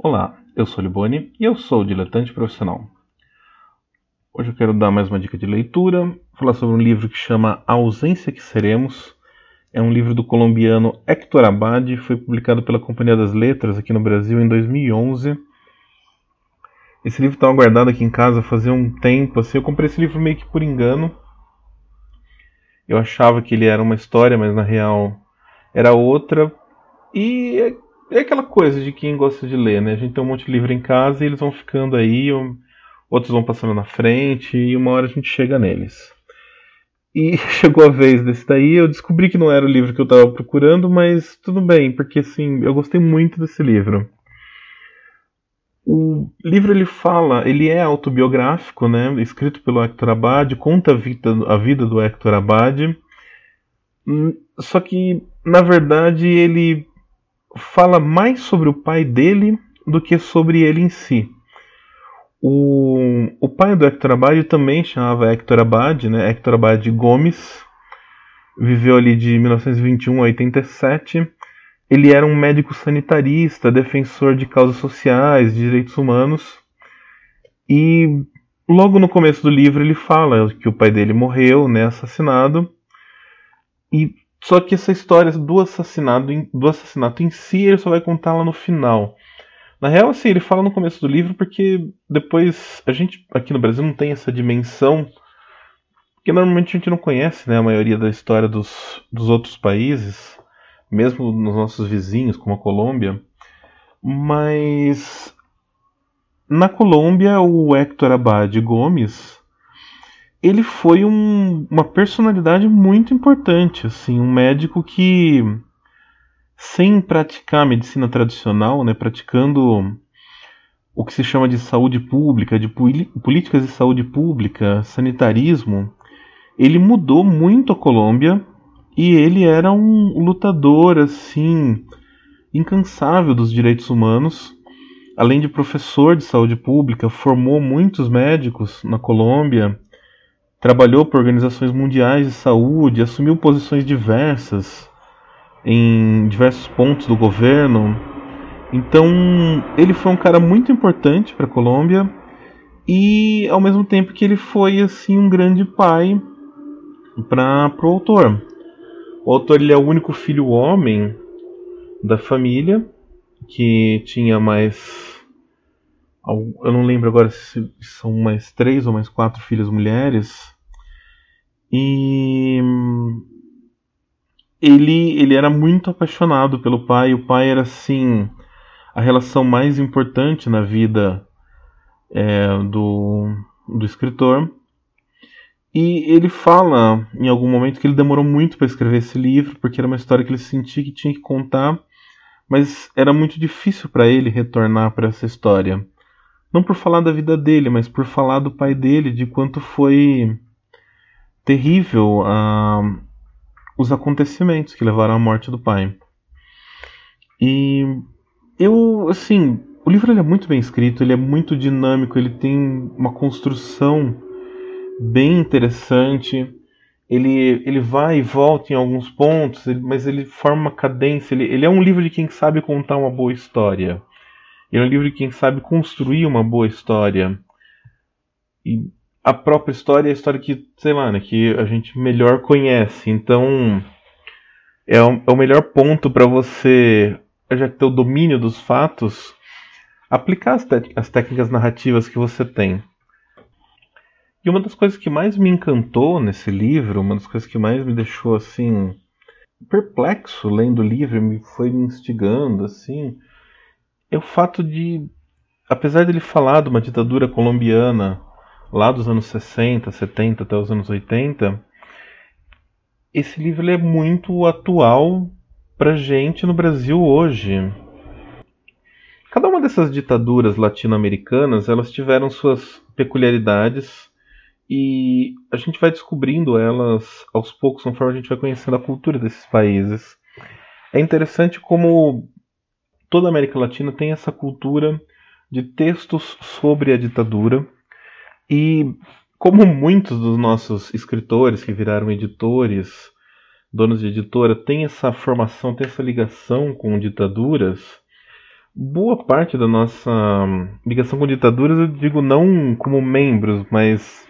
Olá, eu sou Liboni e eu sou diletante profissional. Hoje eu quero dar mais uma dica de leitura, falar sobre um livro que chama A Ausência que Seremos. É um livro do colombiano Héctor Abad, foi publicado pela Companhia das Letras aqui no Brasil em 2011. Esse livro estava guardado aqui em casa fazia um tempo, assim, eu comprei esse livro meio que por engano. Eu achava que ele era uma história, mas na real era outra. E é aquela coisa de quem gosta de ler, né? A gente tem um monte de livro em casa e eles vão ficando aí, outros vão passando na frente e uma hora a gente chega neles. E chegou a vez desse daí, eu descobri que não era o livro que eu estava procurando, mas tudo bem, porque assim, eu gostei muito desse livro. O livro ele fala, ele é autobiográfico, né? Escrito pelo Hector Abad, conta a vida, a vida do Hector Abad. Hum, só que, na verdade, ele fala mais sobre o pai dele do que sobre ele em si. O, o pai do Hector Abad também chamava Hector Abad, né? Hector Abad Gomes. Viveu ali de 1921 a 87. Ele era um médico sanitarista, defensor de causas sociais, de direitos humanos. E logo no começo do livro ele fala que o pai dele morreu, né, assassinado. E só que essa história do assassinato, do assassinato em si, ele só vai contar lá no final. Na real, assim, ele fala no começo do livro porque depois a gente aqui no Brasil não tem essa dimensão. Porque normalmente a gente não conhece né, a maioria da história dos, dos outros países, mesmo nos nossos vizinhos, como a Colômbia. Mas na Colômbia, o Héctor Abad Gomes ele foi um, uma personalidade muito importante, assim, um médico que sem praticar medicina tradicional, né, praticando o que se chama de saúde pública, de políticas de saúde pública, sanitarismo, ele mudou muito a Colômbia e ele era um lutador assim incansável dos direitos humanos. Além de professor de saúde pública, formou muitos médicos na Colômbia trabalhou por organizações mundiais de saúde, assumiu posições diversas em diversos pontos do governo. Então, ele foi um cara muito importante para a Colômbia e ao mesmo tempo que ele foi assim um grande pai para o autor. O autor ele é o único filho homem da família que tinha mais eu não lembro agora se são mais três ou mais quatro filhas mulheres. E ele, ele era muito apaixonado pelo pai. O pai era assim a relação mais importante na vida é, do, do escritor. E ele fala em algum momento que ele demorou muito para escrever esse livro, porque era uma história que ele sentia que tinha que contar, mas era muito difícil para ele retornar para essa história. Não por falar da vida dele, mas por falar do pai dele, de quanto foi terrível uh, os acontecimentos que levaram à morte do pai. E eu, assim, o livro é muito bem escrito, ele é muito dinâmico, ele tem uma construção bem interessante. Ele, ele vai e volta em alguns pontos, mas ele forma uma cadência. Ele, ele é um livro de quem sabe contar uma boa história. Ele é um livro de quem sabe construir uma boa história. E a própria história é a história que, sei lá, né, que a gente melhor conhece. Então, é o, é o melhor ponto para você, já ter o domínio dos fatos, aplicar as, as técnicas narrativas que você tem. E uma das coisas que mais me encantou nesse livro, uma das coisas que mais me deixou assim perplexo lendo o livro, me foi me instigando assim, é o fato de, apesar dele falar de uma ditadura colombiana lá dos anos 60, 70 até os anos 80, esse livro é muito atual pra gente no Brasil hoje. Cada uma dessas ditaduras latino-americanas, elas tiveram suas peculiaridades e a gente vai descobrindo elas aos poucos conforme a gente vai conhecendo a cultura desses países. É interessante como toda a América Latina tem essa cultura de textos sobre a ditadura e como muitos dos nossos escritores que viraram editores, donos de editora, têm essa formação, têm essa ligação com ditaduras, boa parte da nossa ligação com ditaduras, eu digo não como membros, mas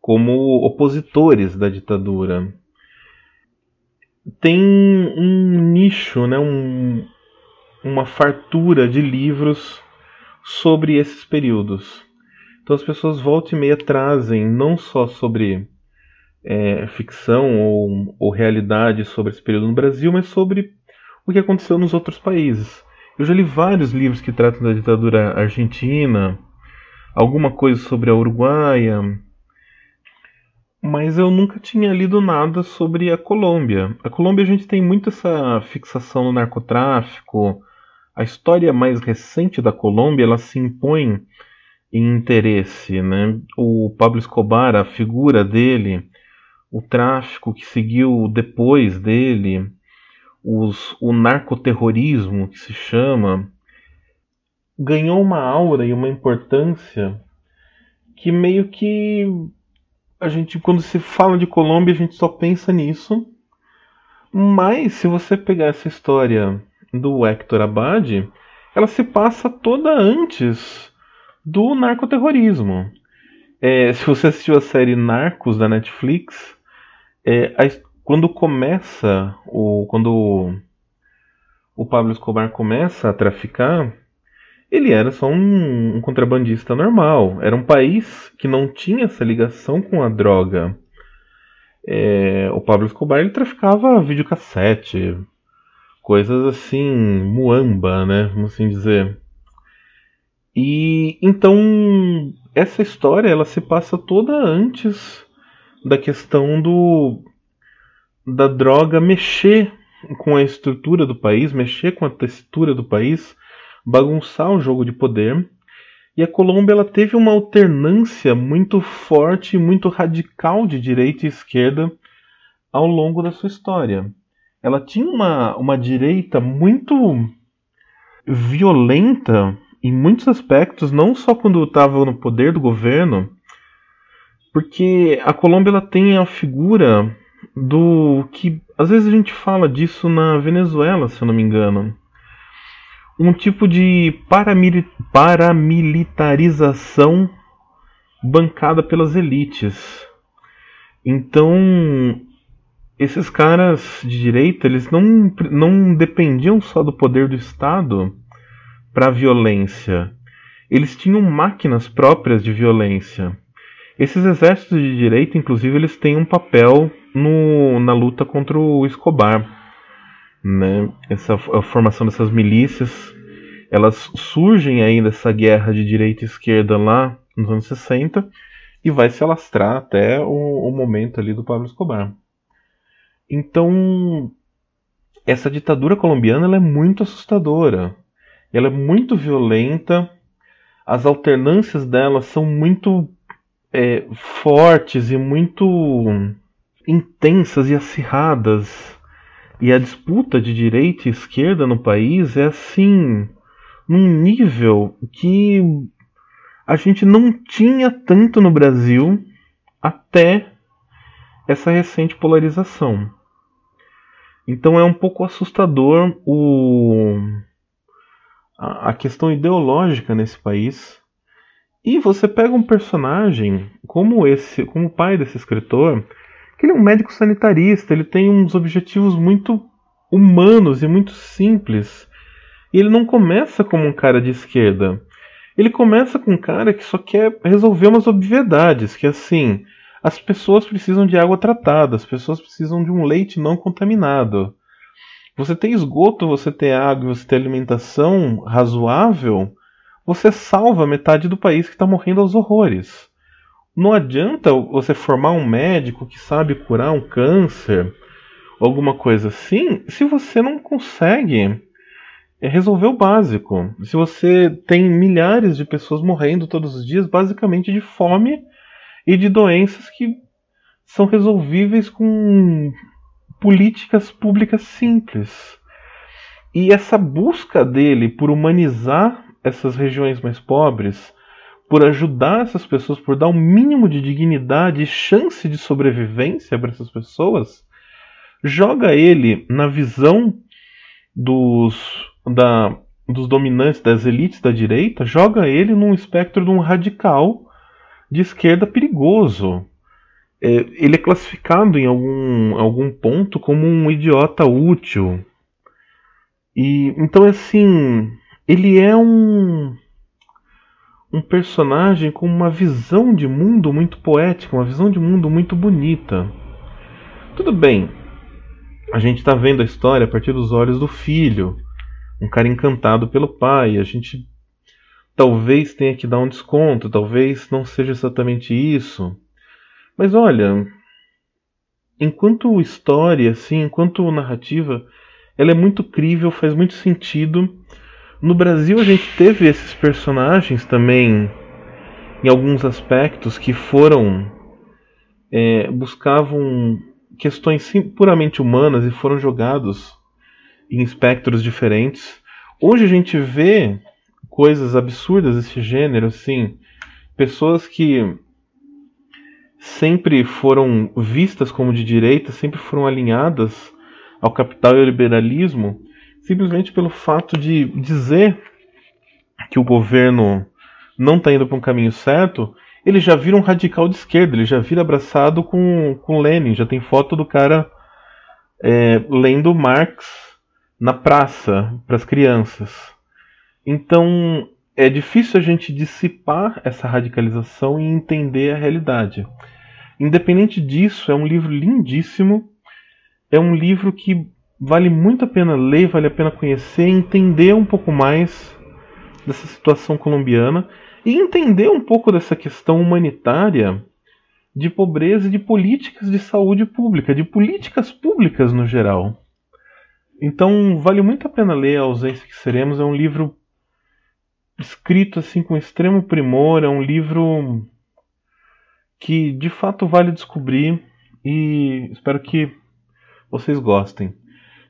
como opositores da ditadura. Tem um nicho, né, um, uma fartura de livros sobre esses períodos. Então as pessoas volta e meia trazem não só sobre é, ficção ou, ou realidade sobre esse período no Brasil, mas sobre o que aconteceu nos outros países. Eu já li vários livros que tratam da ditadura argentina, alguma coisa sobre a Uruguaia, mas eu nunca tinha lido nada sobre a Colômbia. A Colômbia a gente tem muito essa fixação no narcotráfico. A história mais recente da Colômbia ela se impõe em interesse, né? O Pablo Escobar, a figura dele, o tráfico que seguiu depois dele, os, o narcoterrorismo que se chama, ganhou uma aura e uma importância que meio que a gente, quando se fala de Colômbia, a gente só pensa nisso. Mas se você pegar essa história do Hector Abad, ela se passa toda antes do narcoterrorismo. É, se você assistiu a série Narcos da Netflix, é, a, quando começa o quando o Pablo Escobar começa a traficar, ele era só um, um, contrabandista normal. Era um país que não tinha essa ligação com a droga. É, o Pablo Escobar ele traficava videocassete, coisas assim, muamba, né? Vamos assim dizer. E então essa história ela se passa toda antes da questão do da droga mexer com a estrutura do país, mexer com a textura do país, bagunçar o jogo de poder. E a Colômbia ela teve uma alternância muito forte muito radical de direita e esquerda ao longo da sua história. Ela tinha uma, uma direita muito violenta em muitos aspectos, não só quando estava no poder do governo, porque a Colômbia ela tem a figura do que às vezes a gente fala disso na Venezuela, se eu não me engano. Um tipo de paramilitarização bancada pelas elites. Então, esses caras de direita, eles não, não dependiam só do poder do Estado para a violência. Eles tinham máquinas próprias de violência. Esses exércitos de direita, inclusive, eles têm um papel no, na luta contra o Escobar. Né? Essa a formação dessas milícias, elas surgem aí dessa guerra de direita e esquerda lá nos anos 60 e vai se alastrar até o, o momento ali do Pablo Escobar. Então, essa ditadura colombiana é muito assustadora. Ela é muito violenta. As alternâncias dela são muito é, fortes e muito intensas e acirradas. E a disputa de direita e esquerda no país é assim, num nível que a gente não tinha tanto no Brasil até essa recente polarização. Então é um pouco assustador o, a, a questão ideológica nesse país. E você pega um personagem como esse, como o pai desse escritor, que ele é um médico sanitarista, ele tem uns objetivos muito humanos e muito simples. E ele não começa como um cara de esquerda. Ele começa com um cara que só quer resolver umas obviedades, que é assim, as pessoas precisam de água tratada, as pessoas precisam de um leite não contaminado. Você tem esgoto, você tem água, você tem alimentação razoável, você salva metade do país que está morrendo aos horrores. Não adianta você formar um médico que sabe curar um câncer alguma coisa assim se você não consegue é, resolver o básico. Se você tem milhares de pessoas morrendo todos os dias, basicamente de fome e de doenças que são resolvíveis com políticas públicas simples. E essa busca dele por humanizar essas regiões mais pobres por ajudar essas pessoas, por dar um mínimo de dignidade e chance de sobrevivência para essas pessoas, joga ele na visão dos da dos dominantes, das elites da direita, joga ele num espectro de um radical de esquerda perigoso. É, ele é classificado em algum, algum ponto como um idiota útil. E então assim, ele é um um personagem com uma visão de mundo muito poética, uma visão de mundo muito bonita. Tudo bem, a gente está vendo a história a partir dos olhos do filho, um cara encantado pelo pai. A gente talvez tenha que dar um desconto, talvez não seja exatamente isso. Mas olha, enquanto história, assim, enquanto narrativa, ela é muito crível, faz muito sentido no Brasil a gente teve esses personagens também, em alguns aspectos, que foram. É, buscavam questões puramente humanas e foram jogados em espectros diferentes. Hoje a gente vê coisas absurdas desse gênero, assim, pessoas que sempre foram vistas como de direita, sempre foram alinhadas ao capital e ao liberalismo, simplesmente pelo fato de dizer que o governo não está indo para um caminho certo, ele já vira um radical de esquerda, ele já vira abraçado com, com Lenin, já tem foto do cara é, lendo Marx na praça para as crianças. Então é difícil a gente dissipar essa radicalização e entender a realidade. Independente disso, é um livro lindíssimo, é um livro que vale muito a pena ler, vale a pena conhecer, entender um pouco mais dessa situação colombiana e entender um pouco dessa questão humanitária de pobreza e de políticas de saúde pública, de políticas públicas no geral. Então, vale muito a pena ler A Ausência que Seremos. É um livro escrito assim com extremo primor, é um livro que de fato vale descobrir e espero que vocês gostem.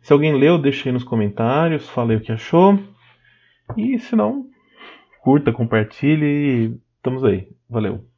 Se alguém leu, deixe aí nos comentários, fale o que achou. E se não, curta, compartilhe e estamos aí. Valeu.